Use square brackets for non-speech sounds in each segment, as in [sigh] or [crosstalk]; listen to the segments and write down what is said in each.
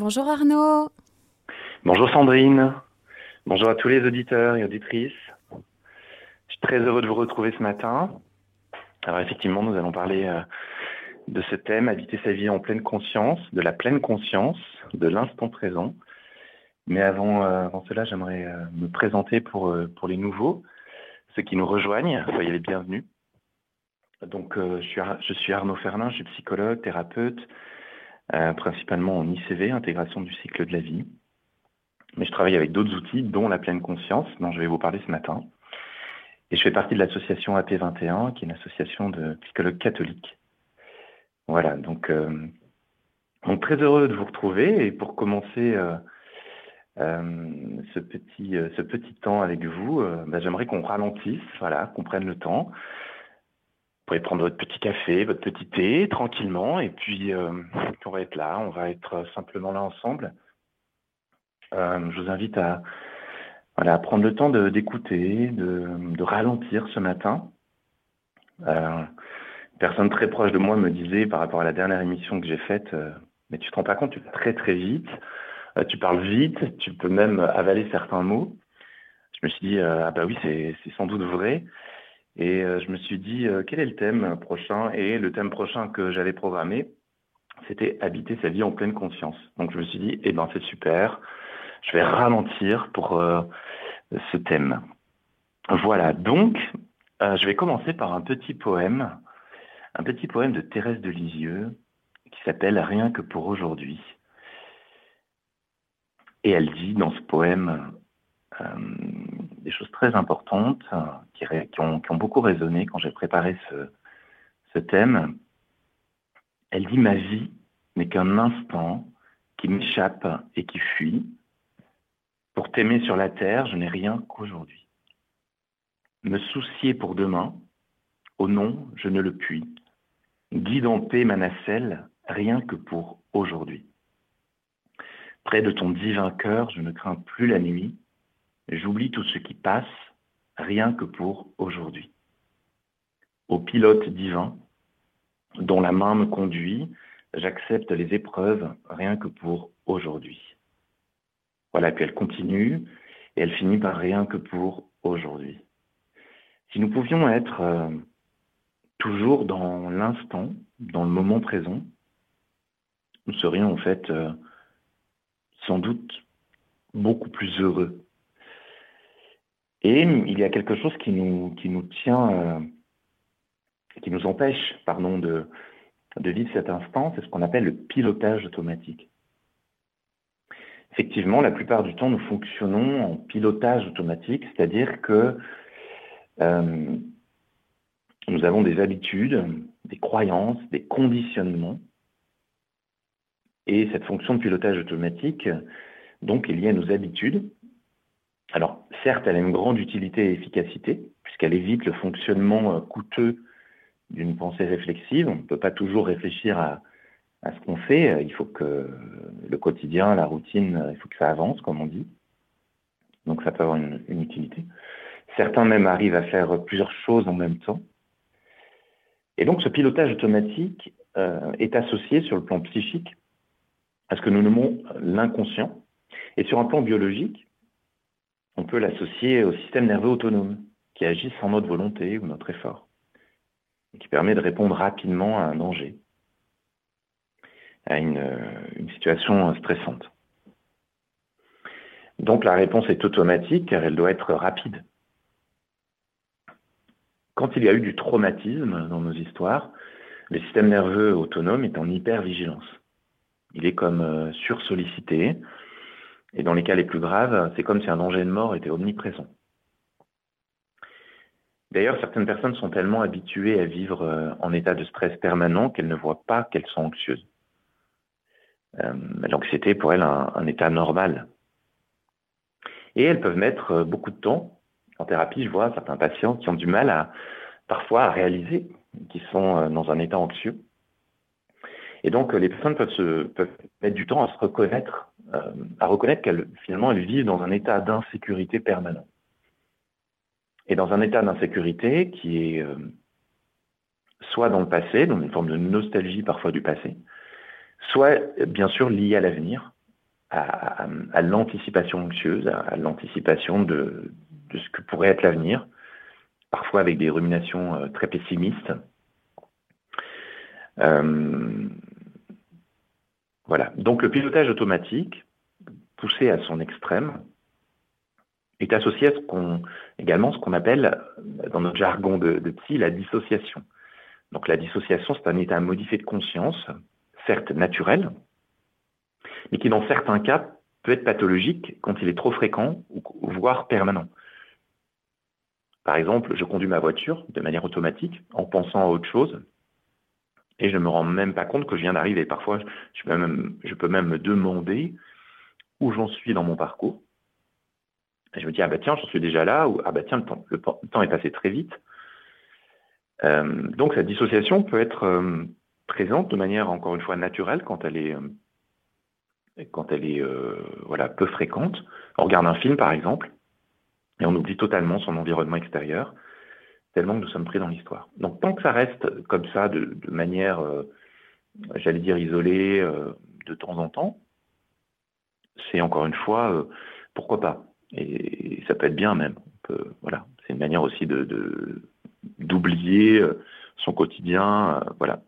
Bonjour Arnaud. Bonjour Sandrine. Bonjour à tous les auditeurs et auditrices. Je suis très heureux de vous retrouver ce matin. Alors effectivement, nous allons parler euh, de ce thème, habiter sa vie en pleine conscience, de la pleine conscience, de l'instant présent. Mais avant, euh, cela, j'aimerais euh, me présenter pour, pour les nouveaux, ceux qui nous rejoignent. Soyez les bienvenus. Donc, je, suis, je suis Arnaud Ferlin, je suis psychologue, thérapeute, euh, principalement en ICV, intégration du cycle de la vie. Mais je travaille avec d'autres outils, dont la pleine conscience, dont je vais vous parler ce matin. Et je fais partie de l'association AP21, qui est une association de psychologues catholiques. Voilà, donc, euh, très heureux de vous retrouver. Et pour commencer euh, ce, petit, ce petit temps avec vous, bah, j'aimerais qu'on ralentisse, voilà, qu'on prenne le temps pouvez prendre votre petit café, votre petit thé tranquillement, et puis euh, on va être là, on va être simplement là ensemble. Euh, je vous invite à, voilà, prendre le temps d'écouter, de, de, ralentir ce matin. Euh, une personne très proche de moi me disait par rapport à la dernière émission que j'ai faite, mais tu te rends pas compte, tu vas très très vite, tu parles vite, tu peux même avaler certains mots. Je me suis dit, ah bah oui, c'est sans doute vrai. Et euh, je me suis dit, euh, quel est le thème prochain? Et le thème prochain que j'avais programmé, c'était habiter sa vie en pleine conscience. Donc je me suis dit, eh ben c'est super, je vais ralentir pour euh, ce thème. Voilà, donc je vais commencer par un petit poème, un petit poème de Thérèse de Lisieux qui s'appelle Rien que pour aujourd'hui. Et elle dit dans ce poème, des choses très importantes euh, qui, ont, beaucoup résonné quand j'ai préparé ce, thème. Elle dit Ma vie n'est qu'un instant qui m'échappe et qui fuit. Pour t'aimer sur la terre, je n'ai rien qu'aujourd'hui. Me soucier pour demain, au nom, je ne le puis. Guide en paix ma nacelle, rien que pour aujourd'hui. Près de ton divin cœur, je ne crains plus la nuit, J'oublie tout ce qui passe, rien que pour aujourd'hui. Au pilote divin, dont la main me conduit, j'accepte les épreuves, rien que pour aujourd'hui. Voilà, puis elle continue, et elle finit par rien que pour aujourd'hui. Si nous pouvions être euh, toujours dans l'instant, dans le moment présent, nous serions en fait euh, sans doute beaucoup plus heureux et il y a quelque chose qui nous, qui nous tient, euh, qui nous empêche, pardon, de, de vivre cet instant, c'est ce qu'on appelle le pilotage automatique. Effectivement, la plupart du temps, nous fonctionnons en pilotage automatique, c'est-à-dire que euh, nous avons des habitudes, des croyances, des conditionnements. Et cette fonction de pilotage automatique, donc, est liée à nos habitudes, alors, certes, elle a une grande utilité et efficacité, puisqu'elle évite le fonctionnement euh, coûteux d'une pensée réflexive. On ne peut pas toujours réfléchir à, ce qu'on fait. Euh, il faut que le quotidien, la routine, euh, il faut que ça avance, comme on dit. Donc, ça peut avoir une, utilité. Certains même arrivent à faire plusieurs choses en même temps. Et donc, ce pilotage automatique est associé sur le plan psychique à ce que nous nommons l'inconscient. Et sur un plan biologique, on peut l'associer au système nerveux autonome, qui agit sans notre volonté ou notre effort, et qui permet de répondre rapidement à un danger, à une, situation stressante. Donc la réponse est automatique car elle doit être rapide. Quand il y a eu du traumatisme dans nos histoires, le système nerveux autonome est en hypervigilance. Il est comme euh, sursollicité, et dans les cas les plus graves, c'est comme si un danger de mort était omniprésent. D'ailleurs, certaines personnes sont tellement habituées à vivre euh, en état de stress permanent qu'elles ne voient pas qu'elles sont anxieuses. Euh, l'anxiété pour elles un, un état normal. Et elles peuvent mettre euh, beaucoup de temps. En thérapie, je vois certains patients qui ont du mal à parfois à réaliser qu'ils sont dans un état anxieux. Et donc, les personnes peuvent, se, peuvent mettre du temps à se reconnaître à reconnaître qu'elles finalement elles vivent dans un état d'insécurité permanent. Et dans un état d'insécurité qui est euh, soit dans le passé, dans une forme de nostalgie parfois du passé, soit bien sûr lié à l'avenir, à, l'anticipation anxieuse, à, l'anticipation de, ce que pourrait être l'avenir, parfois avec des ruminations euh, très pessimistes. Euh, voilà. Donc le pilotage automatique, poussé à son extrême, est associé à ce qu'on appelle dans notre jargon de, de psy la dissociation. Donc la dissociation, c'est un état modifié de conscience, certes naturel, mais qui dans certains cas peut être pathologique quand il est trop fréquent ou voire permanent. Par exemple, je conduis ma voiture de manière automatique en pensant à autre chose et je ne me rends même pas compte que je viens d'arriver. Parfois, je peux, même, me demander où j'en suis dans mon parcours. Et je me dis, ah bah tiens, j'en suis déjà là, ou ah bah tiens, le temps, le, temps est passé très vite. Euh, donc cette dissociation peut être euh, présente de manière, encore une fois, naturelle quand elle est, euh, quand elle est voilà, peu fréquente. On regarde un film, par exemple, et on oublie totalement son environnement extérieur tellement que nous sommes pris dans l'histoire. Donc tant que ça reste comme ça, de, manière, euh, j'allais dire, isolée, euh, de temps en temps, c'est encore une fois, euh, pourquoi pas et, ça peut être bien même. voilà, c'est une manière aussi de d'oublier son quotidien, voilà.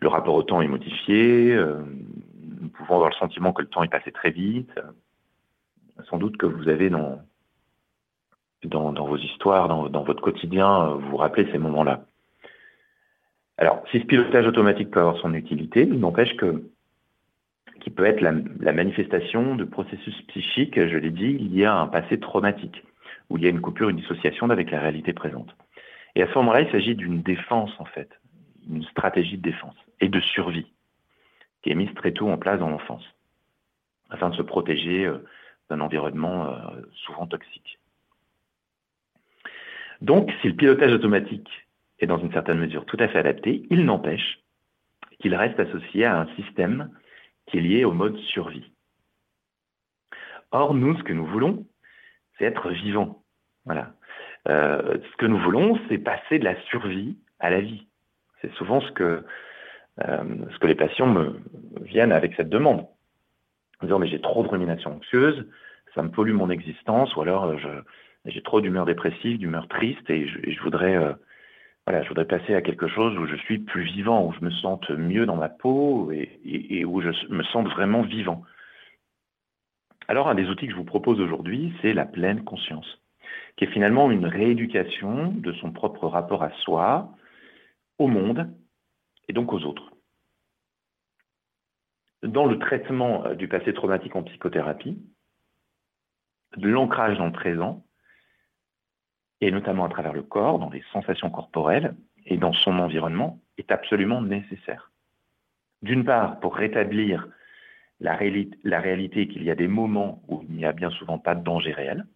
Le rapport au temps est modifié. nous pouvons avoir le sentiment que le temps est passé très vite. Sans doute que vous avez dans dans, vos histoires, dans, votre quotidien, euh, vous vous rappelez ces moments-là. Alors, si ce pilotage automatique peut avoir son utilité, il n'empêche que qu'il peut être la, manifestation de processus psychiques, je l'ai dit, liés à un passé traumatique, où il y a une coupure, une dissociation avec la réalité présente. Et à ce moment-là, il s'agit d'une défense, en fait, une stratégie de défense et de survie, qui est mise très tôt en place dans l'enfance, afin de se protéger euh, d'un environnement euh, souvent toxique. Donc, si le pilotage automatique est dans une certaine mesure tout à fait adapté, il n'empêche qu'il reste associé à un système qui est lié au mode survie. Or, nous, ce que nous voulons, c'est être vivant. Voilà. Euh, ce que nous voulons, c'est passer de la survie à la vie. C'est souvent ce que, euh, ce que les patients me viennent avec cette demande. En disant, mais j'ai trop de rumination anxieuse, ça me pollue mon existence, ou alors je, j'ai trop d'humeur dépressive, d'humeur triste, et je, voudrais, euh, voilà, je voudrais passer à quelque chose où je suis plus vivant, où je me sente mieux dans ma peau et, où je me sente vraiment vivant. Alors, un des outils que je vous propose aujourd'hui, c'est la pleine conscience, qui est finalement une rééducation de son propre rapport à soi, au monde et donc aux autres. Dans le traitement euh, du passé traumatique en psychothérapie, de l'ancrage dans le présent et notamment à travers le corps, dans les sensations corporelles et dans son environnement, est absolument nécessaire. D'une part, pour rétablir la, réalité qu'il y a des moments où il n'y a bien souvent pas de danger réel,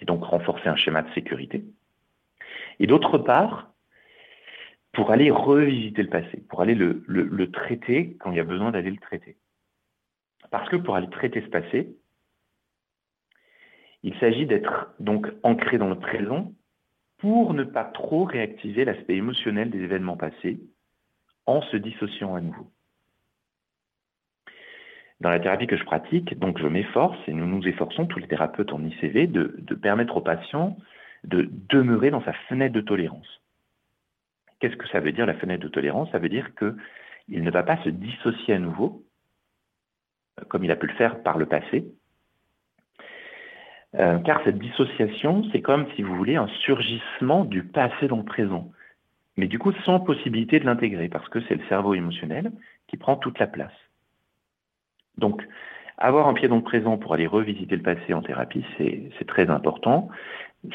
et donc renforcer un schéma de sécurité. Et d'autre part, pour aller revisiter le passé, pour aller le, traiter quand il y a besoin d'aller le traiter. Parce que pour aller traiter ce passé, il s'agit d'être donc ancré dans le présent pour ne pas trop réactiver l'aspect émotionnel des événements passés en se dissociant à nouveau. Dans la thérapie que je pratique, donc je m'efforce et nous nous efforçons, tous les thérapeutes en ICV, de, permettre aux patients de demeurer dans sa fenêtre de tolérance. Qu'est-ce que ça veut dire la fenêtre de tolérance? Ça veut dire qu'il ne va pas se dissocier à nouveau, comme il a pu le faire par le passé, euh, car cette dissociation, c'est comme, si vous voulez, un surgissement du passé dans le présent. Mais du coup, sans possibilité de l'intégrer, parce que c'est le cerveau émotionnel qui prend toute la place. Donc, avoir un pied dans le présent pour aller revisiter le passé en thérapie, c'est très important.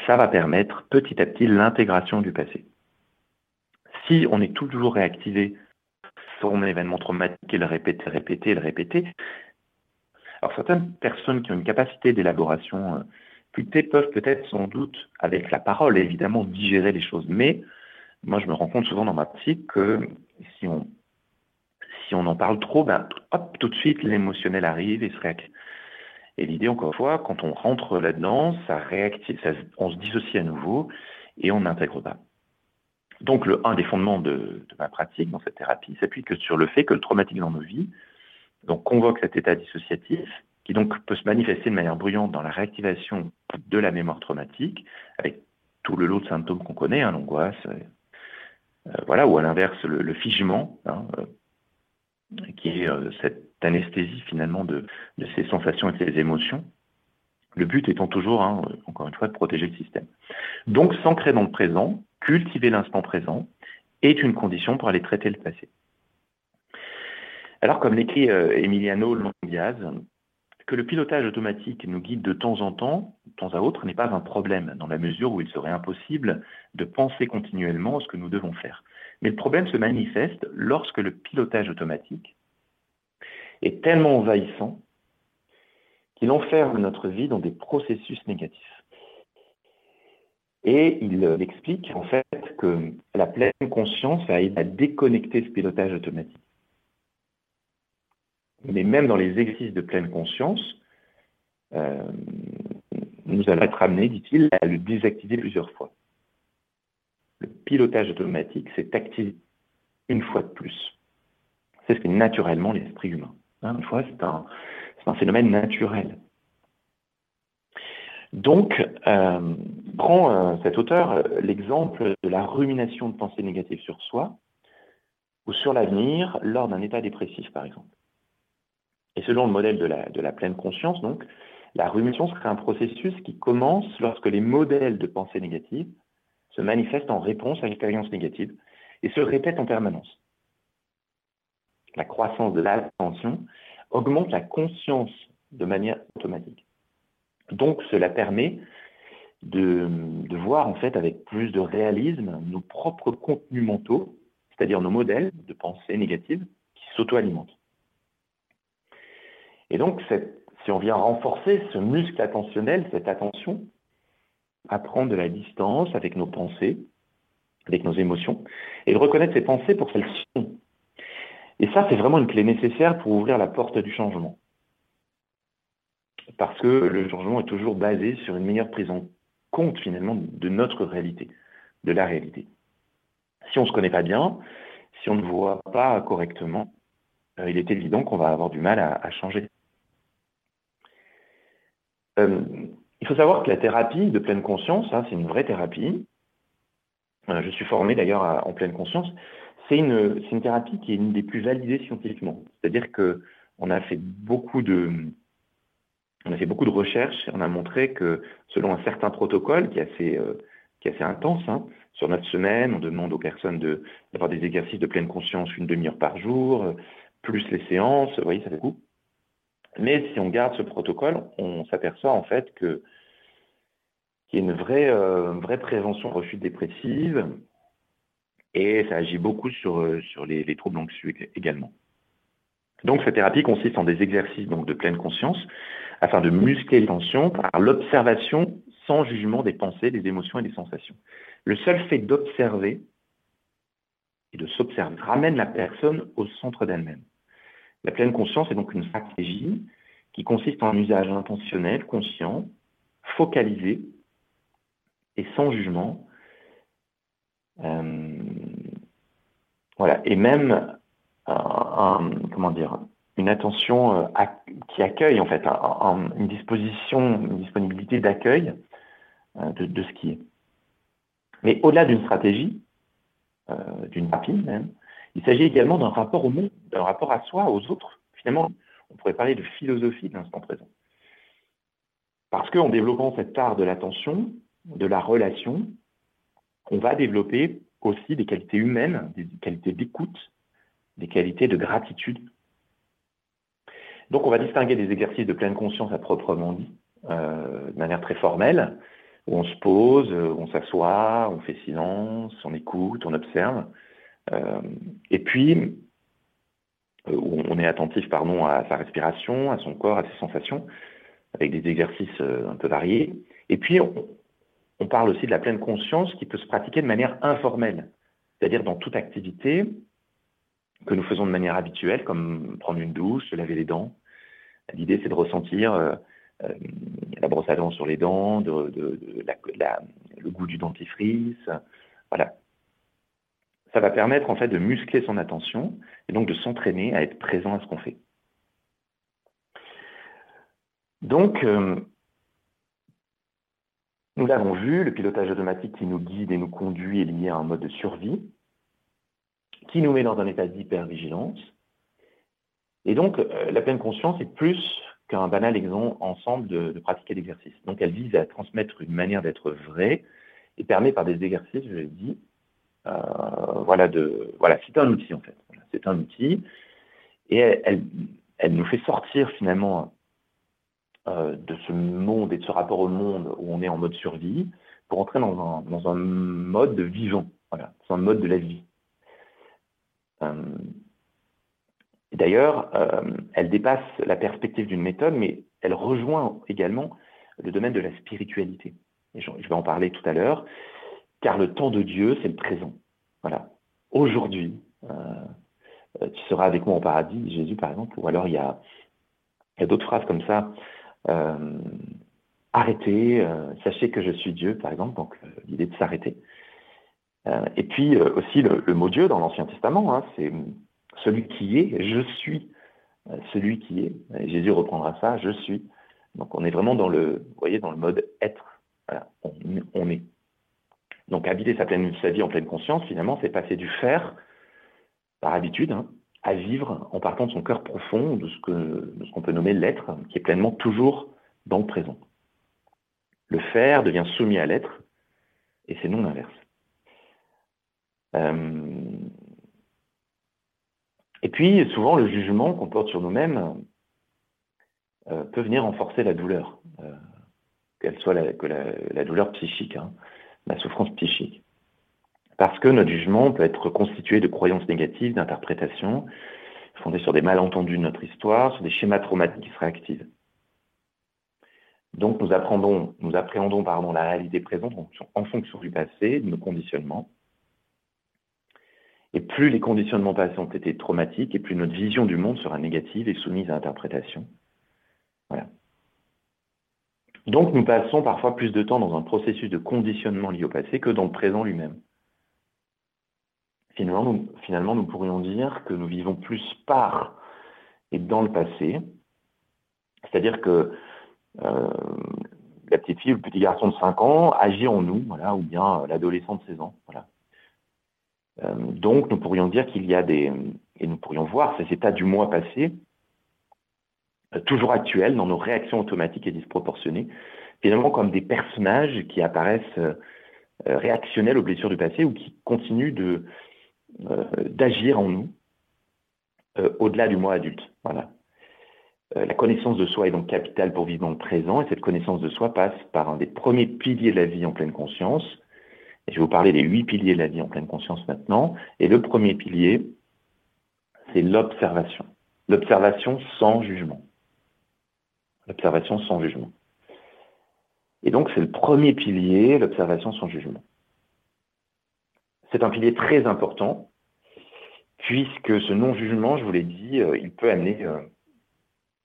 Ça va permettre petit à petit l'intégration du passé. Si on est toujours réactivé sur un événement traumatique et le répéter, répéter, le répéter, alors certaines personnes qui ont une capacité d'élaboration euh, peuvent peut-être sans doute, avec la parole évidemment, digérer les choses. Mais moi je me rends compte souvent dans ma psy que si on, en parle trop, ben, hop, tout de suite l'émotionnel arrive et se réactive. Et l'idée, encore une fois, quand on rentre là-dedans, ça réactive, on se dissocie à nouveau et on n'intègre pas. Donc, un des fondements de, ma pratique dans cette thérapie s'appuie que sur le fait que le traumatique dans nos vies donc convoque cet état dissociatif qui donc peut se manifester de manière bruyante dans la réactivation de la mémoire traumatique, avec tout le lot de symptômes qu'on connaît, hein, l'angoisse, euh, euh, voilà, ou à l'inverse le, figement, hein, euh, qui est cette anesthésie finalement de, ces sensations et de ces émotions. Le but étant toujours, hein, encore une fois, de protéger le système. Donc, s'ancrer dans le présent, cultiver l'instant présent, est une condition pour aller traiter le passé. Alors, comme l'écrit Emiliano Londiaz, que le pilotage automatique nous guide de temps en temps, de temps à autre, n'est pas un problème, dans la mesure où il serait impossible de penser continuellement ce que nous devons faire. Mais le problème se manifeste lorsque le pilotage automatique est tellement envahissant qu'il enferme notre vie dans des processus négatifs. Et il explique en fait que la pleine conscience va aider à déconnecter ce pilotage automatique mais même dans les exercices de pleine conscience, euh, nous allons être amenés, dit-il, à le désactiver plusieurs fois. Le pilotage automatique s'est activé une fois de plus. C'est ce que naturellement l'esprit humain. Hein, une fois, c'est un, phénomène naturel. Donc, euh, prend euh, cet auteur l'exemple de la rumination de pensées négatives sur soi ou sur l'avenir lors d'un état dépressif, par exemple. Et selon le modèle de la, pleine conscience, donc, la rumination serait un processus qui commence lorsque les modèles de pensée négative se manifestent en réponse à l'expérience négative et se répètent en permanence. La croissance de l'attention augmente la conscience de manière automatique. Donc cela permet de, de, voir en fait avec plus de réalisme nos propres contenus mentaux, c'est-à-dire nos modèles de pensée négative qui s'auto-alimentent. Et donc, si on vient renforcer ce muscle attentionnel, cette attention, à prendre de la distance avec nos pensées, avec nos émotions, et de reconnaître ces pensées pour celles sont. Et ça, c'est vraiment une clé nécessaire pour ouvrir la porte du changement. Parce que le changement est toujours basé sur une meilleure prise en compte, finalement, de notre réalité, de la réalité. Si on ne se connaît pas bien, si on ne voit pas correctement, il est évident qu'on va avoir du mal à changer. Euh, il faut savoir que la thérapie de pleine conscience, hein, c'est une vraie thérapie. Euh, je suis formé d'ailleurs en pleine conscience. C'est une, thérapie qui est une des plus validées scientifiquement. C'est-à-dire que on a fait beaucoup de on a fait beaucoup de recherches et on a montré que selon un certain protocole qui est assez, euh, assez intense, hein, sur notre semaine, on demande aux personnes d'avoir des exercices de pleine conscience une demi-heure par jour, plus les séances, vous voyez, ça fait beaucoup. Mais si on garde ce protocole, on s'aperçoit en fait que qu'il y a une vraie, euh, vraie prévention refus dépressive et ça agit beaucoup sur, euh, sur les, troubles anxieux également. Donc cette thérapie consiste en des exercices donc, de pleine conscience afin de muscler les tensions par l'observation sans jugement des pensées, des émotions et des sensations. Le seul fait d'observer et de s'observer ramène la personne au centre d'elle-même. La pleine conscience est donc une stratégie qui consiste en un usage intentionnel, conscient, focalisé et sans jugement. Euh, voilà, et même comment dire, une attention euh, qui accueille en fait, une disposition, une disponibilité d'accueil euh, de, ce qui est. Mais au-delà d'une stratégie, d'une thérapie même, il s'agit également d'un rapport au monde, d'un rapport à soi, aux autres. Finalement, on pourrait parler de philosophie de l'instant présent. Parce qu'en développant cette part de l'attention, de la relation, on va développer aussi des qualités humaines, des qualités d'écoute, des qualités de gratitude. Donc on va distinguer des exercices de pleine conscience à proprement dit, euh, de manière très formelle, où on se pose, on s'assoit, on fait silence, on écoute, on observe. Euh, et puis, euh, on est attentif pardon, à sa respiration, à son corps, à ses sensations, avec des exercices euh, un peu variés. Et puis, on, parle aussi de la pleine conscience qui peut se pratiquer de manière informelle, c'est-à-dire dans toute activité que nous faisons de manière habituelle, comme prendre une douche, se laver les dents. L'idée, c'est de ressentir la brosse à dents sur les dents, de, le goût du dentifrice. Voilà, ça va permettre en fait de muscler son attention et donc de s'entraîner à être présent à ce qu'on fait. Donc, euh, nous l'avons vu, le pilotage automatique qui nous guide et nous conduit est lié à un mode de survie, qui nous met dans un état d'hypervigilance. Et donc, euh, la pleine conscience est plus qu'un banal exemple ensemble de, de pratiques et d'exercices. Donc, elle vise à transmettre une manière d'être vraie et permet par des exercices, je l'ai dit, voilà, de, voilà, c'est un outil en fait. c'est un outil et elle, nous fait sortir finalement euh, de ce monde et de ce rapport au monde où on est en mode survie pour entrer dans un, dans un mode vivant, voilà, dans un mode de la vie. Euh, D'ailleurs, euh, elle dépasse la perspective d'une méthode, mais elle rejoint également le domaine de la spiritualité. Et je, vais en parler tout à l'heure, car le temps de Dieu, c'est le présent. Voilà. Aujourd'hui, euh, tu seras avec moi au paradis, Jésus par exemple, ou alors il y a, d'autres phrases comme ça. Euh, arrêtez, euh, sachez que je suis Dieu, par exemple, donc l'idée de s'arrêter. et puis aussi le, mot Dieu dans l'Ancien Testament, hein, c'est celui qui est, je suis celui qui est. Jésus reprendra ça, je suis. Donc on est vraiment dans le, vous dans le mode être. On, est. Donc habiter sa, vie en pleine conscience, finalement, c'est passer du faire par habitude, hein, à vivre en partant de son cœur profond, de ce qu'on peut nommer l'être, qui est pleinement toujours dans le présent. Le faire devient soumis à l'être, et c'est non l'inverse. Euh, et puis, souvent, le jugement qu'on porte sur nous-mêmes euh, peut venir renforcer la douleur, euh, qu'elle soit la, douleur psychique, hein, la souffrance psychique. Parce que notre jugement peut être constitué de croyances négatives, d'interprétations, fondées sur des malentendus de notre histoire, sur des schémas traumatiques qui se réactivent. Donc nous, appréhendons la réalité présente en fonction du passé, de nos conditionnements. Et plus les conditionnements passés ont été traumatiques, et plus notre vision du monde sera négative et soumise à interprétation. Donc nous passons parfois plus de temps dans un processus de conditionnement lié au passé que dans le présent lui-même. Finalement nous, finalement, nous pourrions dire que nous vivons plus par et dans le passé. C'est-à-dire que euh, la petite fille ou le petit garçon de 5 ans agit en nous, voilà, ou bien euh, l'adolescent de 16 ans. Voilà. Euh, donc nous pourrions dire qu'il y a des, et nous pourrions voir ces états du mois passé, toujours actuels dans nos réactions automatiques et disproportionnées, finalement comme des personnages qui apparaissent réactionnels aux blessures du passé ou qui continuent euh, d'agir en nous euh, au-delà du moi adulte. Voilà. Euh, la connaissance de soi est donc capitale pour vivre dans le présent et cette connaissance de soi passe par un des premiers piliers de la vie en pleine conscience. Je vais vous parler des huit piliers de la vie en pleine conscience maintenant. Et le premier pilier, c'est l'observation. L'observation sans jugement. L'observation sans jugement. Et donc c'est le premier pilier, l'observation sans jugement. C'est un pilier très important, puisque ce non-jugement, je vous l'ai dit, euh, il peut amener euh,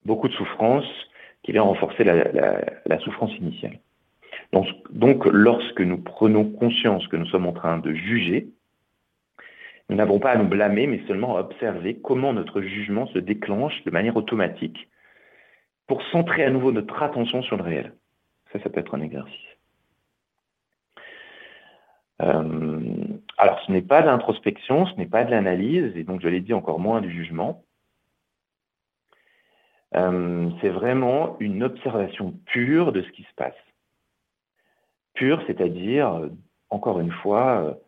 beaucoup de souffrance qui vient renforcer la, souffrance initiale. Donc, donc, lorsque nous prenons conscience que nous sommes en train de juger, nous n'avons pas à nous blâmer, mais seulement à observer comment notre jugement se déclenche de manière automatique pour centrer à nouveau notre attention sur le réel. Ça, ça peut être un exercice. Euh, alors, ce n'est pas de l'introspection, ce n'est pas de l'analyse, et donc je l'ai dit encore moins du jugement. Euh, c'est vraiment une observation pure de ce qui se passe. Pure, c'est-à-dire, encore une fois,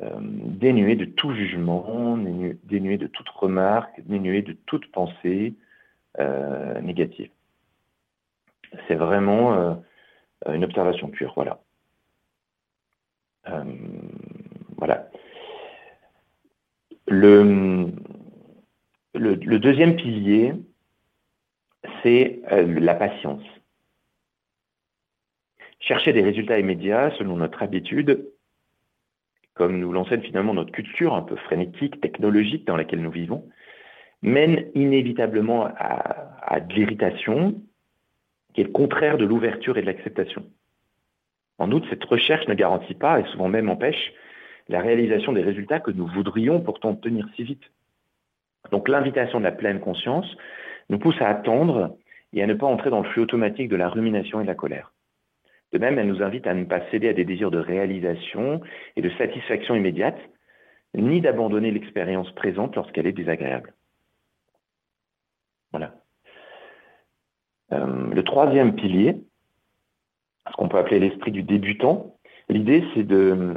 euh, dénuée de tout jugement, dénuée de toute remarque, dénuée de toute pensée négative. C'est vraiment une observation pure, voilà. Euh, voilà. Le, deuxième pilier, c'est euh, la patience. Chercher des résultats immédiats selon notre habitude, comme nous l'enseigne finalement notre culture un peu frénétique, technologique dans laquelle nous vivons, mène inévitablement à, à de l'irritation, qui est le contraire de l'ouverture et de l'acceptation. En outre, cette recherche ne garantit pas, et souvent même empêche, la réalisation des résultats que nous voudrions pourtant obtenir si vite. Donc l'invitation de la pleine conscience nous pousse à attendre et à ne pas entrer dans le flux automatique de la rumination et de la colère. De même, elle nous invite à ne pas céder à des désirs de réalisation et de satisfaction immédiate, ni d'abandonner l'expérience présente lorsqu'elle est désagréable. Voilà. Euh, le troisième pilier, ce qu'on peut appeler l'esprit du débutant, l'idée c'est de,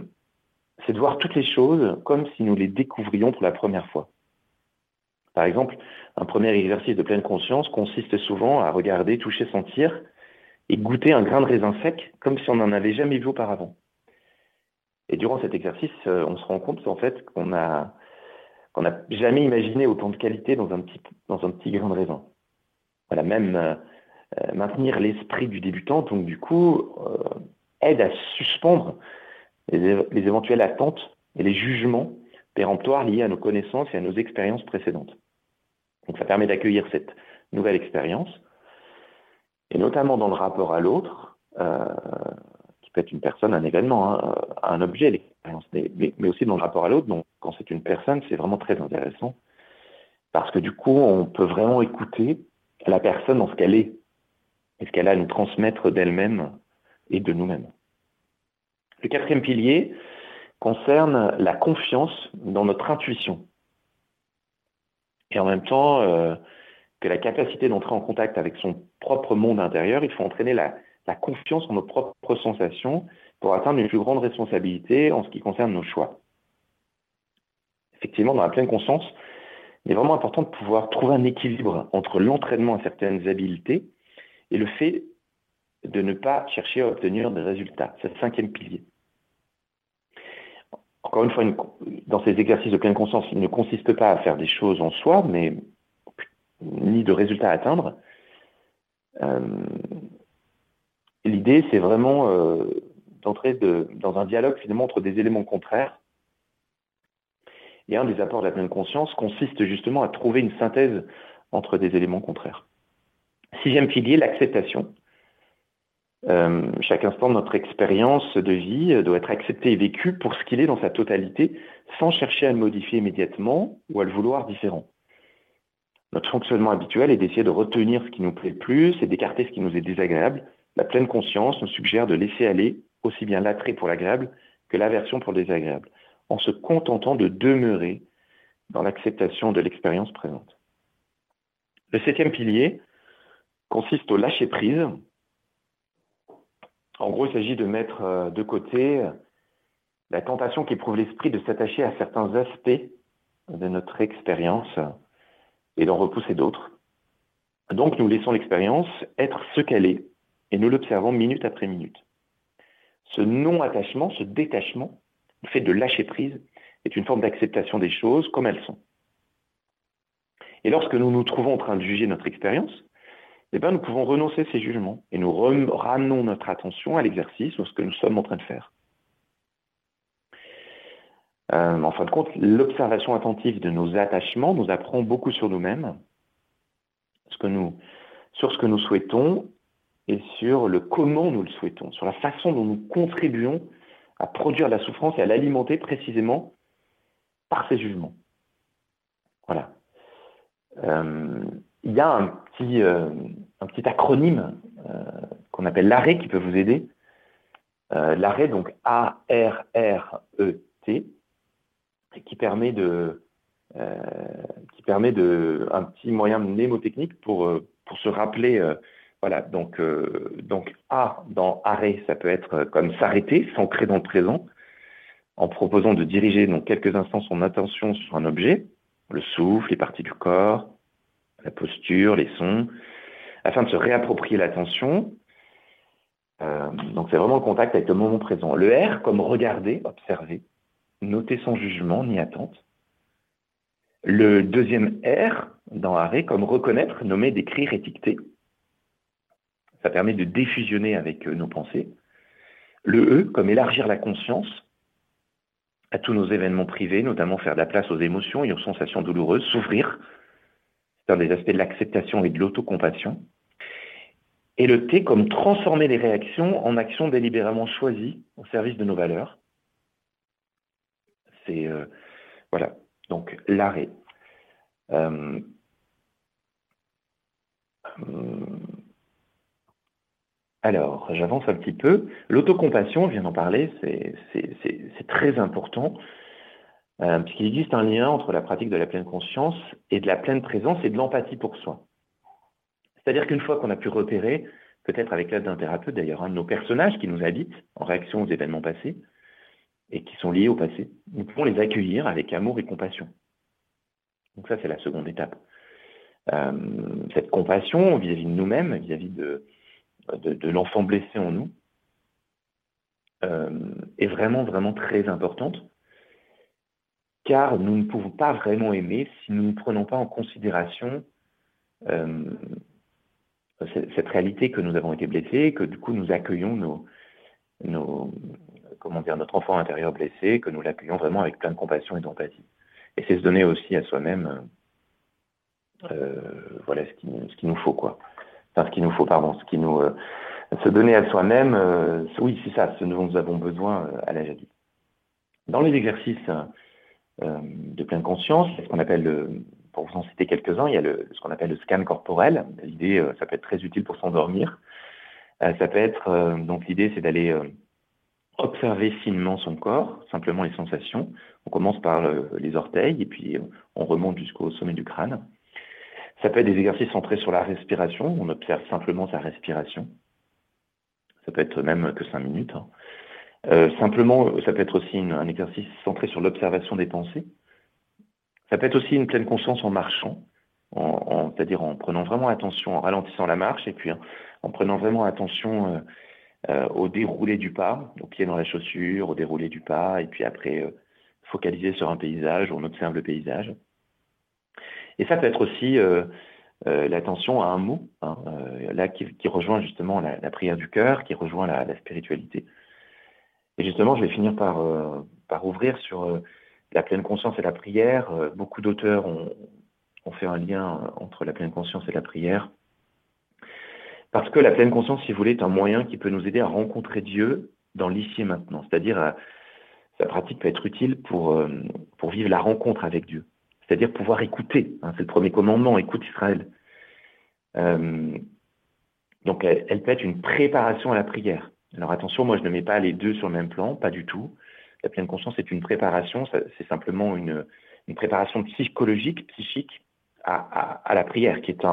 c'est de voir toutes les choses comme si nous les découvrions pour la première fois. Par exemple, un premier exercice de pleine conscience consiste souvent à regarder, toucher, sentir et goûter un grain de raisin sec comme si on n'en avait jamais vu auparavant. Et durant cet exercice, euh, on se rend compte en fait qu'on a qu'on n'a jamais imaginé autant de qualité dans un petit dans un petit grain de raisin. Voilà, même euh, euh, maintenir l'esprit du débutant, donc du coup, aide à suspendre les, les, éventuelles attentes et les jugements péremptoires liés à nos connaissances et à nos expériences précédentes. Donc ça permet d'accueillir cette nouvelle expérience et notamment dans le rapport à l'autre, euh, qui peut être une personne, un événement, hein, un objet, mais, aussi dans le rapport à l'autre. Donc, quand c'est une personne, c'est vraiment très intéressant parce que du coup, on peut vraiment écouter la personne dans ce qu'elle est et ce qu'elle a à nous transmettre d'elle-même et de nous-mêmes. Le quatrième pilier concerne la confiance dans notre intuition. Et en même temps, euh, que la capacité d'entrer en contact avec son propre monde intérieur, il faut entraîner la, confiance en nos propres sensations pour atteindre une plus grande responsabilité en ce qui concerne nos choix. Effectivement, dans la pleine conscience, il est vraiment important de pouvoir trouver un équilibre entre l'entraînement à certaines habiletés et le fait de ne pas chercher à obtenir des résultats. C'est le cinquième pilier. Encore une fois, dans ces exercices de pleine conscience, il ne consiste pas à faire des choses en soi, mais ni de résultats à atteindre. Euh, l'idée, c'est vraiment euh, d'entrer dans un dialogue finalement entre des éléments contraires. Et un des apports de la pleine conscience consiste justement à trouver une synthèse entre des éléments contraires. Sixième pilier, l'acceptation. Euh, chaque instant de notre expérience de vie doit être accepté et vécu pour ce qu'il est dans sa totalité, sans chercher à le modifier immédiatement ou à le vouloir différent. Notre fonctionnement habituel est d'essayer de retenir ce qui nous plaît le plus et d'écarter ce qui nous est désagréable. La pleine conscience nous suggère de laisser aller aussi bien l'attrait pour l'agréable que l'aversion pour le désagréable, en se contentant de demeurer dans l'acceptation de l'expérience présente. Le septième pilier consiste au lâcher-prise. En gros, il s'agit de mettre euh, de côté la tentation qu'éprouve l'esprit de s'attacher à certains aspects de notre expérience et d'en repousser d'autres. Donc nous laissons l'expérience être ce qu'elle est et nous l'observons minute après minute. Ce non-attachement, ce détachement, le fait de lâcher prise, est une forme d'acceptation des choses comme elles sont. Et lorsque nous nous trouvons en train de juger notre expérience, eh bien, nous pouvons renoncer à ces jugements et nous ramenons notre attention à l'exercice ou à ce que nous sommes en train de faire. Euh, en fin de compte, l'observation attentive de nos attachements nous apprend beaucoup sur nous-mêmes, sur ce que nous souhaitons et sur le comment nous le souhaitons, sur la façon dont nous contribuons à produire la souffrance et à l'alimenter précisément par ces jugements. Voilà. Euh, il y a un petit, euh, un petit acronyme qu'on appelle l'arrêt qui peut vous aider. l'arrêt, donc A-R-R-E-T, qui permet de euh, qui permet de un petit moyen mnémotechnique pour euh, pour se rappeler euh, voilà donc donc A dans arrêt ça peut être comme s'arrêter s'ancrer dans le présent en proposant de diriger donc quelques instants son attention sur un objet le souffle les parties du corps la posture les sons afin de se réapproprier l'attention donc c'est vraiment le contact avec le moment présent le R comme regarder observer noter sans jugement ni attente. Le deuxième R dans arrêt comme reconnaître, nommer, décrire, étiqueter. Ça permet de défusionner avec euh, nos pensées. Le E comme élargir la conscience à tous nos événements privés, notamment faire de la place aux émotions et aux sensations douloureuses, s'ouvrir. C'est un des aspects de l'acceptation et de l'autocompassion. Et le T comme transformer les réactions en actions délibérément choisies au service de nos valeurs. Euh, voilà, donc l'arrêt. Euh, Alors, j'avance un petit peu. L'autocompassion, on vient d'en parler, c'est très important, euh, puisqu'il existe un lien entre la pratique de la pleine conscience et de la pleine présence et de l'empathie pour soi. C'est-à-dire qu'une fois qu'on a pu repérer, peut-être avec l'aide d'un thérapeute d'ailleurs, un de nos personnages qui nous habitent en réaction aux événements passés et qui sont liés au passé, nous pouvons les accueillir avec amour et compassion. Donc ça, c'est la seconde étape. Euh, cette compassion vis-à-vis de nous-mêmes, vis-à-vis de, de, l'enfant blessé en nous, euh, est vraiment, vraiment très importante, car nous ne pouvons pas vraiment aimer si nous ne prenons pas en considération euh, cette réalité que nous avons été blessés, que du coup nous accueillons nos, nos, comment dire, notre enfant intérieur blessé, que nous l'accueillons vraiment avec plein de compassion et d'empathie. Et c'est se donner aussi à soi-même, euh, voilà ce qu'il ce qui nous faut, quoi. Enfin, ce qu'il nous faut, pardon, ce qui nous, euh, se donner à soi-même, euh, oui, c'est ça, ce dont nous avons besoin à l'âge adulte. Dans les exercices de pleine conscience, ce qu'on appelle pour vous en citer quelques-uns, il y a le, ce qu'on appelle le scan corporel. L'idée, ça peut être très utile pour s'endormir. ça peut être, donc l'idée, c'est d'aller observer finement son corps, simplement les sensations. On commence par les orteils et puis on remonte jusqu'au sommet du crâne. Ça peut être des exercices centrés sur la respiration. On observe simplement sa respiration. Ça peut être même que cinq minutes. Hein. Euh, simplement, ça peut être aussi un exercice centré sur l'observation des pensées. Ça peut être aussi une pleine conscience en marchant, c'est-à-dire en prenant vraiment attention, en ralentissant la marche et puis en prenant vraiment attention euh, euh, au déroulé du pas, au pied dans la chaussure, au déroulé du pas, et puis après focaliser sur un paysage, on observe le paysage. Et ça peut être aussi euh, l'attention à un mot, hein, là qui, rejoint justement la, prière du cœur, qui rejoint la, spiritualité. Et justement, je vais finir par, par ouvrir sur la pleine conscience et la prière. beaucoup d'auteurs ont, ont, fait un lien entre la pleine conscience et la prière. Parce que la pleine conscience, si vous voulez, est un moyen qui peut nous aider à rencontrer Dieu dans l'ici et maintenant. C'est-à-dire, euh, sa pratique peut être utile pour, euh, pour vivre la rencontre avec Dieu. C'est-à-dire pouvoir écouter. Hein, c'est le premier commandement, écoute Israël. Euh, donc, elle, peut être une préparation à la prière. Alors attention, moi je ne mets pas les deux sur le même plan, pas du tout. La pleine conscience est une préparation, c'est simplement une, préparation psychologique, psychique à, la prière, qui est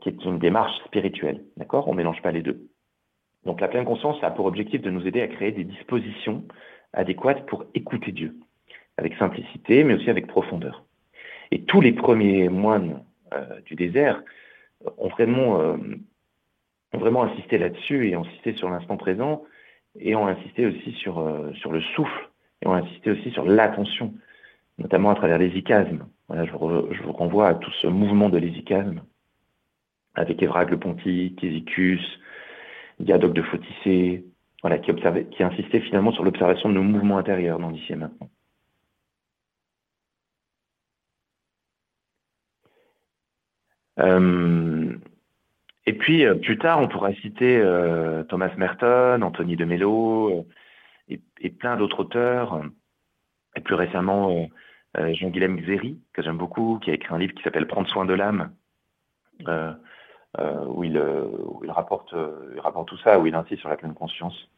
qui est une démarche spirituelle. D'accord? On ne mélange pas les deux. Donc la pleine conscience a pour objectif de nous aider à créer des dispositions adéquates pour écouter Dieu, avec simplicité, mais aussi avec profondeur. Et tous les premiers moines euh, du désert ont vraiment, euh, ont vraiment insisté là-dessus et ont insisté sur l'instant présent et ont insisté aussi sur, euh, le souffle et ont insisté aussi sur l'attention, notamment à travers l'hésicasme. Voilà, je vous, renvoie à tout ce mouvement de l'hésicasme avec Évrag le Pontique, Ézicus, Diadoque de Photissé, voilà, qui, qui insistait finalement sur l'observation de nos mouvements intérieurs dans l'ici et maintenant. Et puis, euh, plus tard, on pourra citer euh, Thomas Merton, Anthony de Mello et, plein d'autres auteurs. Et plus récemment, Jean-Guilhem Xéry, que j'aime beaucoup, qui a écrit un livre qui s'appelle Prendre soin de l'âme, euh, où, il, euh, rapporte, euh, tout ça, où il insiste sur la pleine conscience.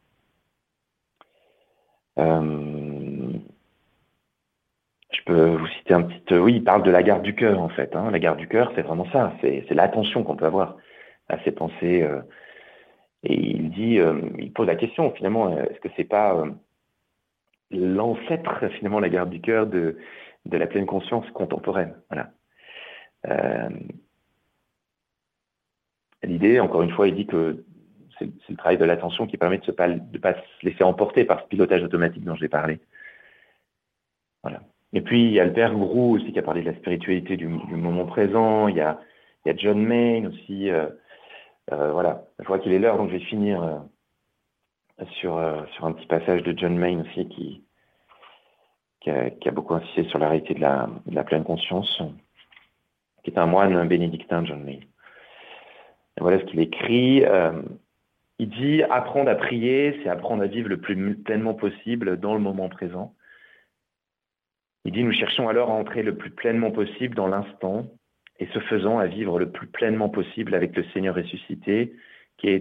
Peux vous citer un petit... Oui, il parle de la garde du cœur, en fait. Hein. La garde du cœur, c'est vraiment ça. C'est l'attention qu'on peut avoir à ses pensées. et il dit, il pose la question, finalement, est-ce que c'est pas l'ancêtre, finalement, la garde du cœur de, de la pleine conscience contemporaine Voilà. L'idée, encore une fois, il dit que c'est le travail de l'attention qui permet de ne pas, se laisser emporter par ce pilotage automatique dont j'ai parlé. Voilà. Et puis, il y a père Grou aussi qui a parlé de la spiritualité du, moment présent. Il y, a, John Maine aussi. Euh, euh, voilà. Je vois qu'il est l'heure, donc je vais finir euh, sur, un petit passage de John Maine aussi qui, a, beaucoup insisté sur la réalité de la, pleine conscience, qui est un moine bénédictin, John Maine voilà ce qu'il écrit. Il dit apprendre à prier, c'est apprendre à vivre le plus pleinement possible dans le moment présent. Il dit nous cherchons alors à entrer le plus pleinement possible dans l'instant et ce faisant à vivre le plus pleinement possible avec le Seigneur ressuscité qui est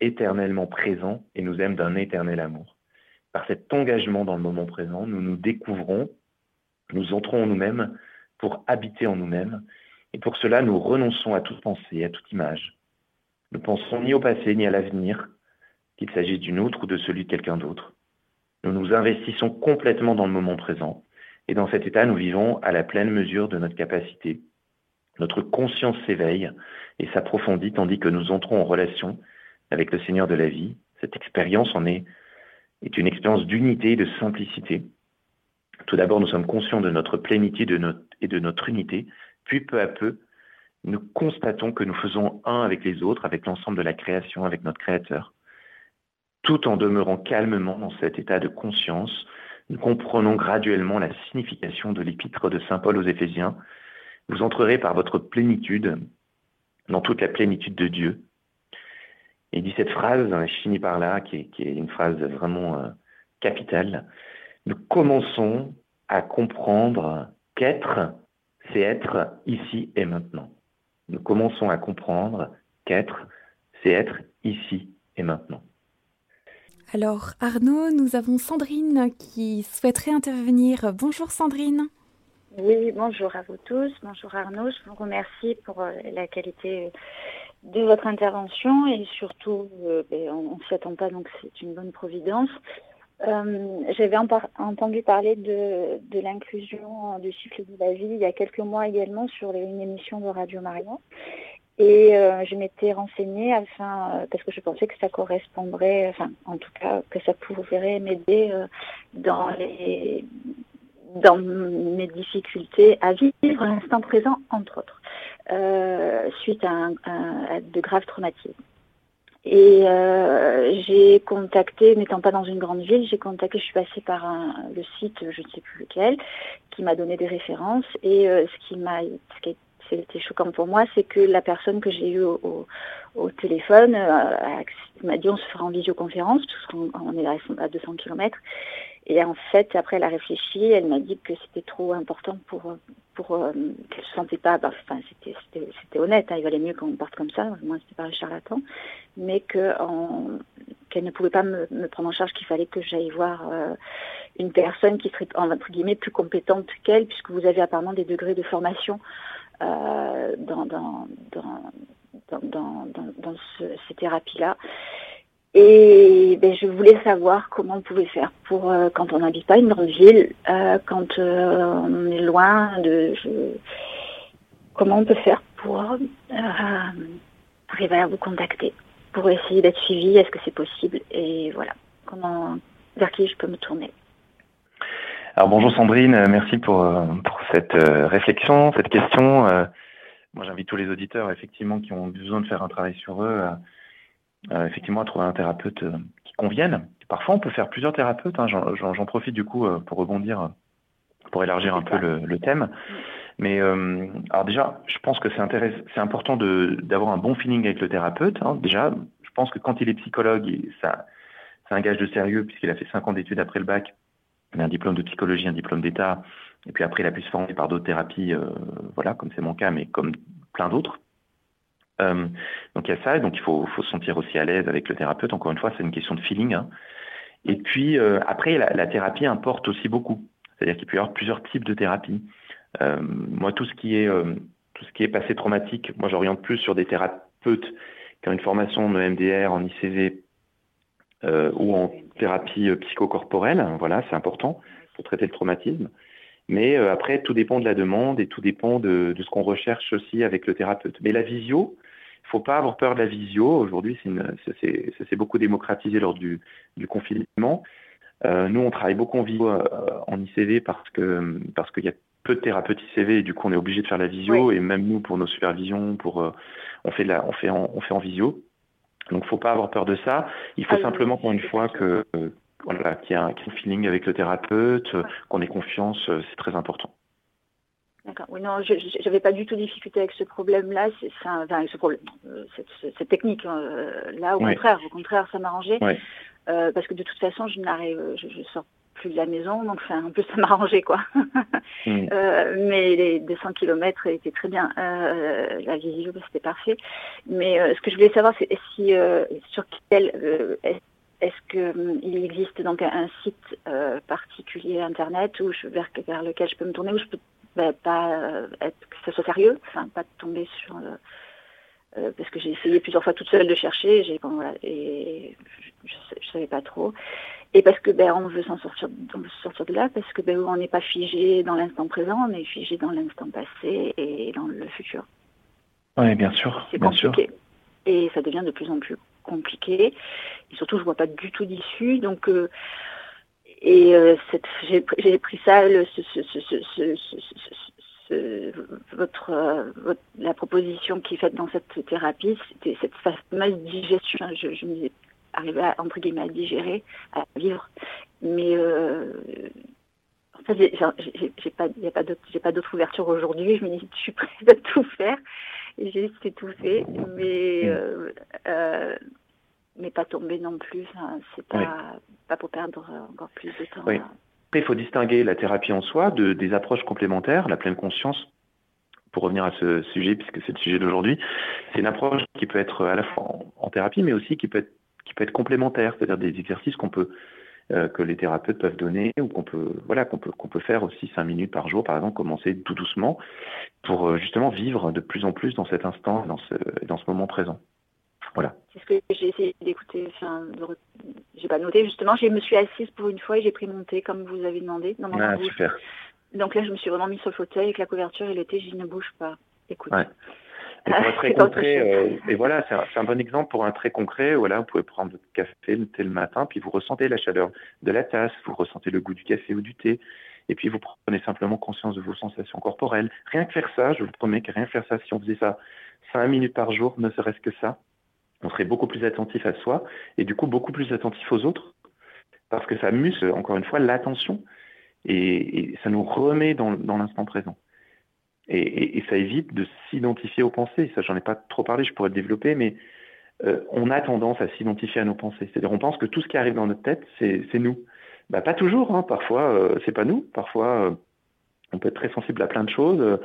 éternellement, présent et nous aime d'un éternel amour. Par cet engagement dans le moment présent, nous nous découvrons, nous entrons en nous-mêmes pour habiter en nous-mêmes, et pour cela, nous renonçons à toute pensée, à toute image. Nous pensons ni au passé ni à l'avenir, qu'il s'agisse d'une autre ou de celui de quelqu'un d'autre. Nous nous investissons complètement dans le moment présent, et dans cet état, nous vivons à la pleine mesure de notre capacité. Notre conscience s'éveille et s'approfondit tandis que nous entrons en relation avec le Seigneur de la vie. Cette expérience en est, est une expérience d'unité et de simplicité. Tout d'abord, nous sommes conscients de notre plénitude et de notre unité, puis peu à peu, nous constatons que nous faisons un avec les autres, avec l'ensemble de la création, avec notre Créateur. Tout en demeurant calmement dans cet état de conscience, nous comprenons graduellement la signification de l'épître de Saint Paul aux Éphésiens. Vous entrerez par votre plénitude dans toute la plénitude de Dieu. Et il dit cette phrase, je finis par là, qui est, une phrase vraiment euh, capitale. Nous commençons à comprendre qu'être, c'est être ici et maintenant. Nous commençons à comprendre qu'être, c'est être ici et maintenant. Alors Arnaud, nous avons Sandrine qui souhaiterait intervenir. Bonjour Sandrine. Oui, bonjour à vous tous. Bonjour Arnaud. Je vous remercie pour euh, la qualité de votre intervention et surtout, euh, ben, on ne s'y attend pas, donc c'est une bonne providence. Euh, j'avais entendu parler de, l'inclusion du cycle de la vie il y a quelques mois également sur une émission de Radio Marion. Et euh, je m'étais renseignée afin, euh, parce que je pensais que ça correspondrait, enfin, en tout cas, que ça pourrait m'aider dans les dans mes difficultés à vivre l'instant présent, entre autres, suite à, de graves traumatismes. Et euh, j'ai contacté, n'étant pas dans une grande ville, j'ai contacté, je suis passée par un, le site, je ne sais plus lequel, qui m'a donné des références. Et euh, ce qui m'a, ce qui été choquant pour moi, c'est que la personne que j'ai eue au, au, téléphone euh, m'a dit on se fera en visioconférence, on est à 200 km. Et en fait, après, elle a réfléchi, elle m'a dit que c'était trop important pour, pour euh, qu'elle se sentait pas, bah, enfin, c'était, c'était, honnête, hein, il valait mieux qu'on parte comme ça, moi, c'était pas un charlatan, mais que qu'elle ne pouvait pas me, prendre en charge, qu'il fallait que j'aille voir euh, une personne qui serait, entre guillemets, plus compétente qu'elle, puisque vous avez apparemment des degrés de formation euh, dans, dans, dans, dans, dans, ces thérapies-là. Et ben, je voulais savoir comment on pouvait faire pour euh, quand on n'habite pas une grande ville, euh, quand euh, on est loin de, comment on peut faire pour arriver à vous contacter, pour essayer d'être suivi. Est-ce que c'est possible Et voilà, comment, vers qui je peux me tourner. Alors bonjour Sandrine, merci pour, pour cette réflexion, cette question. moi j'invite tous les auditeurs effectivement qui ont besoin de faire un travail sur eux euh, effectivement à trouver un thérapeute euh, qui convienne. Parfois, on peut faire plusieurs thérapeutes. Hein. J'en profite du coup euh, pour rebondir, pour élargir un peu le, thème. Mais alors déjà, je pense que c'est important d'avoir un bon feeling avec le thérapeute. Hein. Déjà, je pense que quand il est psychologue, ça, c'est un gage de sérieux puisqu'il a fait cinq ans d'études après le bac, un diplôme de psychologie, un diplôme d'État, et puis après il a pu se former par d'autres thérapies, voilà, comme c'est mon cas, mais comme plein d'autres. Euh, donc il y a ça, donc il faut, se sentir aussi à l'aise avec le thérapeute. Encore une fois, c'est une question de feeling. Hein. Et puis euh, après, la, thérapie importe aussi beaucoup. C'est-à-dire qu'il peut y avoir plusieurs types de thérapie. Euh, moi, tout ce qui est passé traumatique, moi j'oriente plus sur des thérapeutes qui ont une formation de MDR, en ICV ou en thérapie psychocorporelle. Voilà, c'est important pour traiter le traumatisme. Mais après, tout dépend de la demande et tout dépend de, de ce qu'on recherche aussi avec le thérapeute. Mais la visio, il faut pas avoir peur de la visio. Aujourd'hui, ça s'est beaucoup démocratisé lors du, du confinement. Euh, nous, on travaille beaucoup en visio euh, en ICV parce que parce qu'il y a peu de thérapeutes ICV et du coup, on est obligé de faire la visio. Et même nous, pour nos supervisions, pour euh, on fait la, on fait en, on fait en visio. Donc, faut pas avoir peur de ça. Il faut ah simplement pour une fois que voilà, qu'il y ait un, feeling avec le thérapeute, qu'on ait confiance, c'est très important. D'accord. Oui, non, je n'avais pas du tout de difficulté avec ce problème-là, c'est enfin, ce problème, euh, cette, technique. Euh, là, au contraire, au contraire, ça m'arrangeait, euh, parce que de toute façon, je n'arrive, je, sors plus de la maison, donc enfin, un peu ça m'arrangeait quoi. [laughs] Mm. mais les 200 km étaient très bien. la visio, c'était parfait. Mais ce que je voulais savoir, c'est si sur quel est-ce qu'il existe donc un site particulier internet où je, vers, vers lequel je peux me tourner où je peux ben, pas être que ce soit sérieux, enfin pas tomber sur euh, parce que j'ai essayé plusieurs fois toute seule de chercher, j'ai et je, ne savais pas trop. Et parce que ben on veut s'en sortir, on veut sortir de là, parce que ben on n'est pas figé dans l'instant présent, on est figé dans l'instant passé et dans le futur. Oui, bien sûr. C'est compliqué. Et ça devient de plus en plus compliqué. Et surtout, je vois pas du tout d'issue. Donc, euh, et euh, j'ai pris ça, le, ce, votre, la proposition qui est faite dans cette thérapie, c'était cette fameuse digestion. Je, je me arrivé à, entre guillemets à digérer, à vivre. Mais euh, en fait, j'ai pas, y a pas d'autre, j'ai pas d'autre ouverture aujourd'hui. Je me dis, je suis prête à tout faire. Et j'ai tout fait, mais euh, euh, mais pas tomber non plus. c'est pas pas pour perdre encore plus de temps. Oui. Il faut distinguer la thérapie en soi de des approches complémentaires. La pleine conscience pour revenir à ce sujet, puisque c'est le sujet d'aujourd'hui, c'est une approche qui peut être à la fois en, thérapie, mais aussi qui peut être, qui peut être complémentaire, c'est-à-dire des exercices qu'on peut euh, que les thérapeutes peuvent donner ou qu'on peut voilà qu'on peut qu'on peut faire aussi cinq minutes par jour par exemple commencer tout doucement pour euh, justement vivre de plus en plus dans cet instant dans ce dans ce moment présent voilà c'est ce que j'ai essayé d'écouter enfin j'ai pas noté justement je me suis assise pour une fois et j'ai pris mon thé comme vous avez demandé dans mon ah, super donc là, je me suis vraiment mis sur le fauteuil avec la couverture et l'été, je ne bouge pas. Écoute. Ouais. Et pour un très [laughs] concret, euh, et voilà, c'est un, bon exemple pour un très concret. Voilà, vous pouvez prendre votre café le thé le matin, puis vous ressentez la chaleur de la tasse, vous ressentez le goût du café ou du thé, et puis vous prenez simplement conscience de vos sensations corporelles. Rien que faire ça, je vous promets que rien que faire ça, si on faisait ça cinq minutes par jour, ne serait-ce que ça, on serait beaucoup plus attentif à soi, et du coup beaucoup plus attentif aux autres, parce que ça muscle, encore une fois, l'attention et, ça nous remet dans, l'instant présent. Et, ça évite de s'identifier aux pensées. Ça, j'en ai pas trop parlé, je pourrais le développer, mais euh, on a tendance à s'identifier à nos pensées. C'est-à-dire, on pense que tout ce qui arrive dans notre tête, c'est nous. Bah, pas toujours. Hein. Parfois, euh, c'est pas nous. Parfois, euh, on peut être très sensible à plein de choses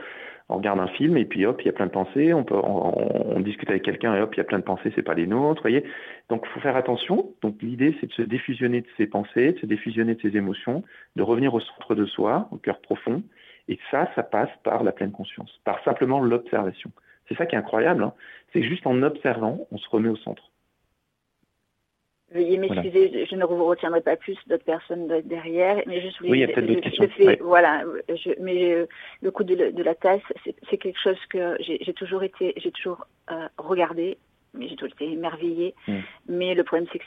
on regarde un film et puis hop, il y a plein de pensées, on, peut, on, discute avec quelqu'un et hop, il y a plein de pensées, c'est pas les nôtres, voyez. Donc il faut faire attention. Donc l'idée, c'est de se défusionner de ses pensées, de se défusionner de ses émotions, de revenir au centre de soi, au cœur profond. Et ça, ça passe par la pleine conscience, par simplement l'observation. C'est ça qui est incroyable, hein. c'est juste en observant, on se remet au centre. Veuillez m'excuser, je ne vous retiendrai pas plus d'autres personnes derrière, mais juste oui, il y a peut-être d'autres questions. Voilà, mais euh, le coup de, la tasse, c'est quelque chose que j'ai toujours été, j'ai toujours euh, regardé, mais j'ai toujours été émerveillée. Mm. Mais le problème, c'est que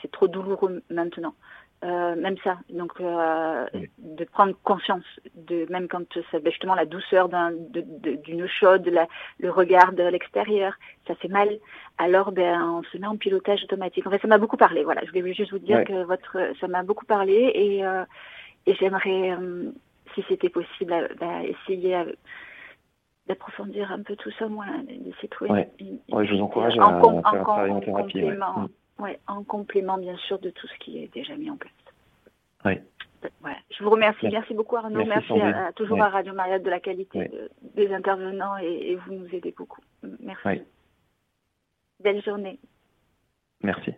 c'est trop douloureux maintenant. Euh, même ça, donc euh, de prendre conscience de même quand c'est ben, justement la douceur d'une chaude, le regard de l'extérieur, ça fait mal. Alors ben on se met en pilotage automatique. En fait, ça m'a beaucoup parlé. Voilà, je voulais juste vous dire que votre ça m'a beaucoup parlé et, euh, et j'aimerais, si c'était possible, ben, essayer d'approfondir un peu tout ça, moi, d'essayer de trouver. Ouais. je vous encourage à, en, faire un travail en thérapie. Oui, en complément bien sûr de tout ce qui est déjà mis en place. Oui. Je vous remercie. Merci, beaucoup Arnaud. Merci, à, toujours à Radio Maria de la qualité des intervenants et, vous nous aidez beaucoup. Merci. Belle journée. Merci.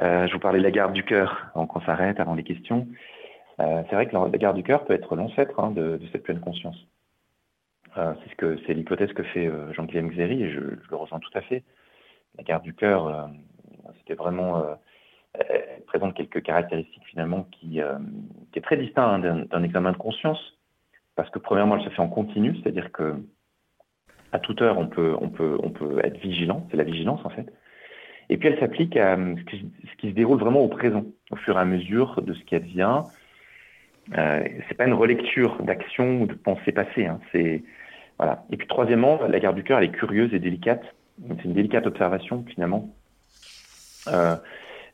Euh, je vous parlais de la garde du cœur on qu'on s'arrête avant les questions. Euh, c'est vrai que la garde du cœur peut être l'ancêtre hein, de, cette pleine conscience. Euh, c'est ce que c'est l'hypothèse que fait Jean-Guillaume Xéry et je, je, le ressens tout à fait la garde du cœur, euh, c'était vraiment euh, présente quelques caractéristiques finalement qui, euh, est très distinct hein, d'un examen de conscience, parce que premièrement, elle se fait en continu, c'est-à-dire que à toute heure, on peut, être vigilant, c'est la vigilance en fait. Et puis elle s'applique à ce qui, se déroule vraiment au présent, au fur et à mesure de ce qui advient. Euh, c'est pas une relecture d'action ou de pensée passée. Hein. Et puis troisièmement, la garde du cœur, elle est curieuse et délicate c'est une délicate observation finalement. Euh,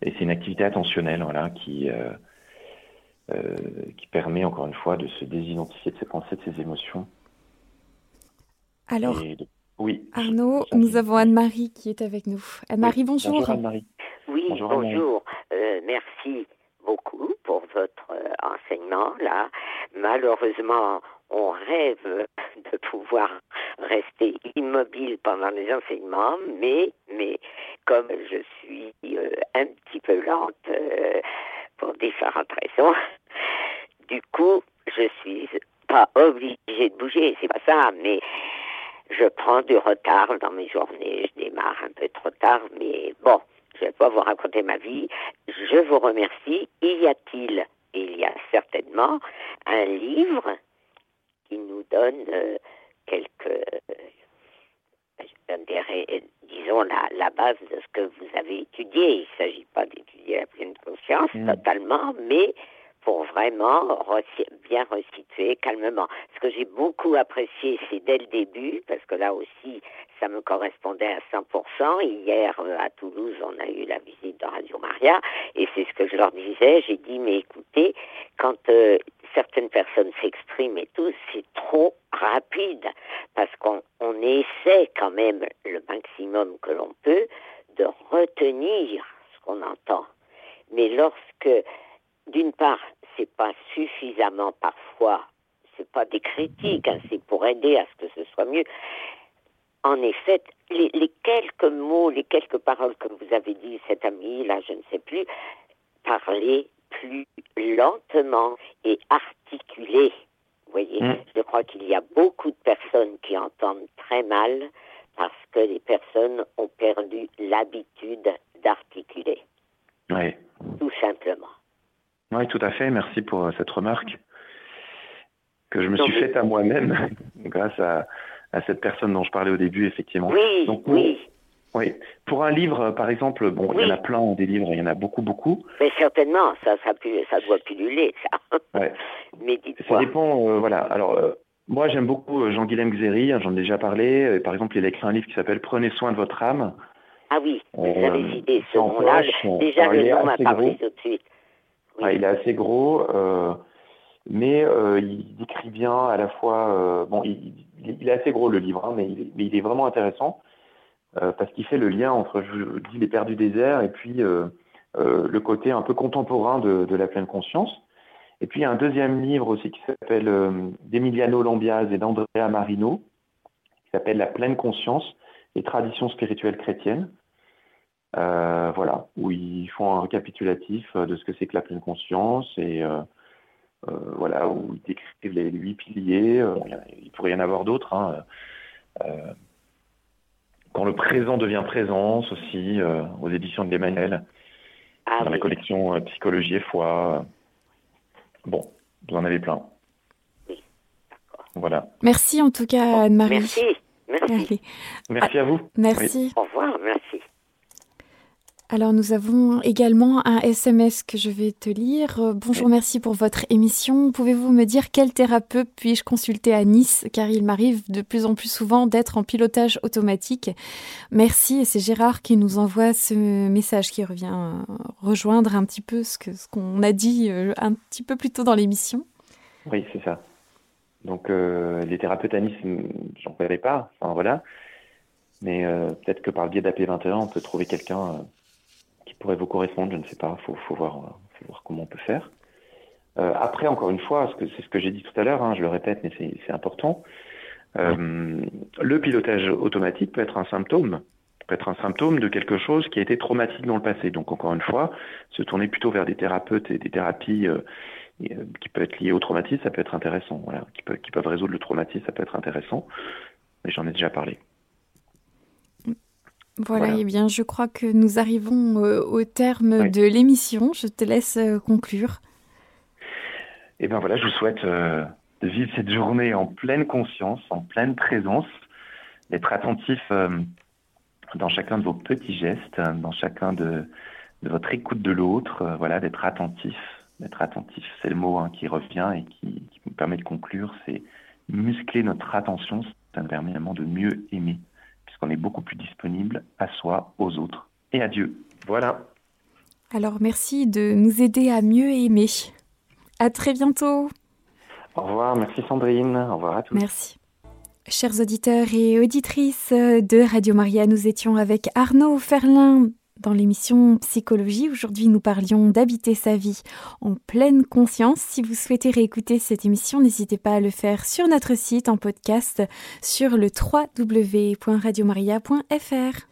et c'est une activité attentionnelle voilà, qui, euh, euh, qui permet encore une fois de se désidentifier de ses pensées, de ses émotions. Alors, oui, Arnaud, nous avons Anne-Marie qui est avec nous. Anne-Marie, bonjour. Bonjour Anne-Marie. Oui, bonjour. merci l'enseignement, là. Malheureusement, on rêve de pouvoir rester immobile pendant les enseignements, mais, mais comme je suis euh, un petit peu lente euh, pour différentes raisons, du coup, je suis pas obligée de bouger, c'est pas ça, mais je prends du retard dans mes journées, je démarre un peu trop tard, mais bon, je vais pas vous raconter ma vie. Je vous remercie. Y a-t-il, il y a certainement, un livre qui nous donne euh, quelques, euh, disons, la, la, base de ce que vous avez étudié. Il ne s'agit pas d'étudier la pleine conscience mm. totalement, mais pour vraiment bien resituer calmement. Ce que j'ai beaucoup apprécié, c'est dès le début, parce que là aussi, ça me correspondait à 100%. Hier, euh, à Toulouse, on a eu la visite de Radio Maria, et c'est ce que je leur disais. J'ai dit, mais écoutez, quand euh, certaines personnes s'expriment et tout, c'est trop rapide, parce qu'on on essaie quand même le maximum que l'on peut de retenir ce qu'on entend. Mais lorsque, d'une part, c'est pas suffisamment parfois, c'est pas des critiques, hein, c'est pour aider à ce que ce soit mieux. En effet, les, quelques mots, les quelques paroles que vous avez dit, cet ami, là, je ne sais plus, parler plus lentement et articuler. Vous voyez, mm. je crois qu'il y a beaucoup de personnes qui entendent très mal parce que les personnes ont perdu l'habitude d'articuler. Oui. Tout simplement. Oui, tout à fait. Merci pour euh, cette remarque que je me suis faite à moi-même [laughs] grâce à, cette personne dont je parlais au début, effectivement. Oui, oui. Oui. Pour un livre, par exemple, bon, il y en a plein des livres, il y en a beaucoup, beaucoup. Mais certainement, ça, ça, ça doit pulluler, ça. Ouais. [laughs] Mais Ça dépend, euh, voilà. Alors, euh, moi, j'aime beaucoup Jean-Guilhem Xéry, hein, j'en ai déjà parlé. Par exemple, il a écrit un livre qui s'appelle Prenez soin de votre âme. Ah oui, vous avez cité ce nom-là. Déjà, le nom m'a parlé tout de suite il est assez gros, euh, mais euh, il décrit bien à la fois. Euh, bon, il, est assez gros le livre, hein, mais, il, est vraiment intéressant parce qu'il fait le lien entre, je dis, les perdus désert et puis le côté un peu contemporain de, la pleine conscience. Et puis il y a un deuxième livre aussi qui s'appelle d'Emiliano Lambiaz et d'Andrea Marino, qui s'appelle La pleine conscience, les traditions spirituelles chrétiennes. Euh, voilà, où ils font un récapitulatif euh, de ce que c'est que la pleine conscience et euh, voilà, où ils décrivent les huit piliers. il pourrait y en avoir d'autres. Hein, quand le présent devient présence aussi, aux éditions de l'Emmanuel, ah dans la collection Psychologie et foi. bon, vous en avez plein. Voilà. Merci en tout cas, Anne-Marie. Merci. Merci. Merci à vous. Merci. Au revoir. Alors nous avons également un SMS que je vais te lire. Euh, bonjour, merci pour votre émission. Pouvez-vous me dire quel thérapeute puis-je consulter à Nice? Car il m'arrive de plus en plus souvent d'être en pilotage automatique. Merci et c'est Gérard qui nous envoie ce message qui revient euh, rejoindre un petit peu ce que ce qu'on a dit euh, un petit peu plus tôt dans l'émission. Oui, c'est ça. Donc les thérapeutes à Nice, j'en connais pas, enfin voilà. Mais peut-être que par le biais d'AP21, on peut trouver quelqu'un pourrait vous correspondre, je ne sais pas, faut, voir, voir comment on peut faire. Euh, après, encore une fois, c'est ce que j'ai dit tout à l'heure, hein, je le répète, mais c'est important. Euh, le pilotage automatique peut être un symptôme, peut être un symptôme de quelque chose qui a été traumatique dans le passé. Donc, encore une fois, se tourner plutôt vers des thérapeutes et des thérapies euh, qui peuvent être liées au traumatisme, ça peut être intéressant. Voilà, qui, qui peuvent résoudre le traumatisme, ça peut être intéressant. Mais j'en ai déjà parlé. Voilà, et eh bien, je crois que nous arrivons euh, au terme de l'émission. Je te laisse euh, conclure. Eh bien voilà, je vous souhaite euh, de vivre cette journée en pleine conscience, en pleine présence, d'être attentif dans chacun de vos petits gestes, dans chacun de, votre écoute de l'autre, voilà, d'être attentif, d'être attentif, c'est le mot hein, qui revient et qui, qui me permet de conclure, c'est muscler notre attention, ça nous permet vraiment de mieux aimer qu'on est beaucoup plus disponible à soi, aux autres et à Dieu. Voilà. Alors merci de nous aider à mieux aimer. À très bientôt. Au revoir, merci Sandrine. Au revoir à tous. Merci. Chers auditeurs et auditrices de Radio Maria, nous étions avec Arnaud Ferlin dans l'émission Psychologie. Aujourd'hui, nous parlions d'habiter sa vie en pleine conscience. Si vous souhaitez réécouter cette émission, n'hésitez pas à le faire sur notre site en podcast sur le www.radiomaria.fr.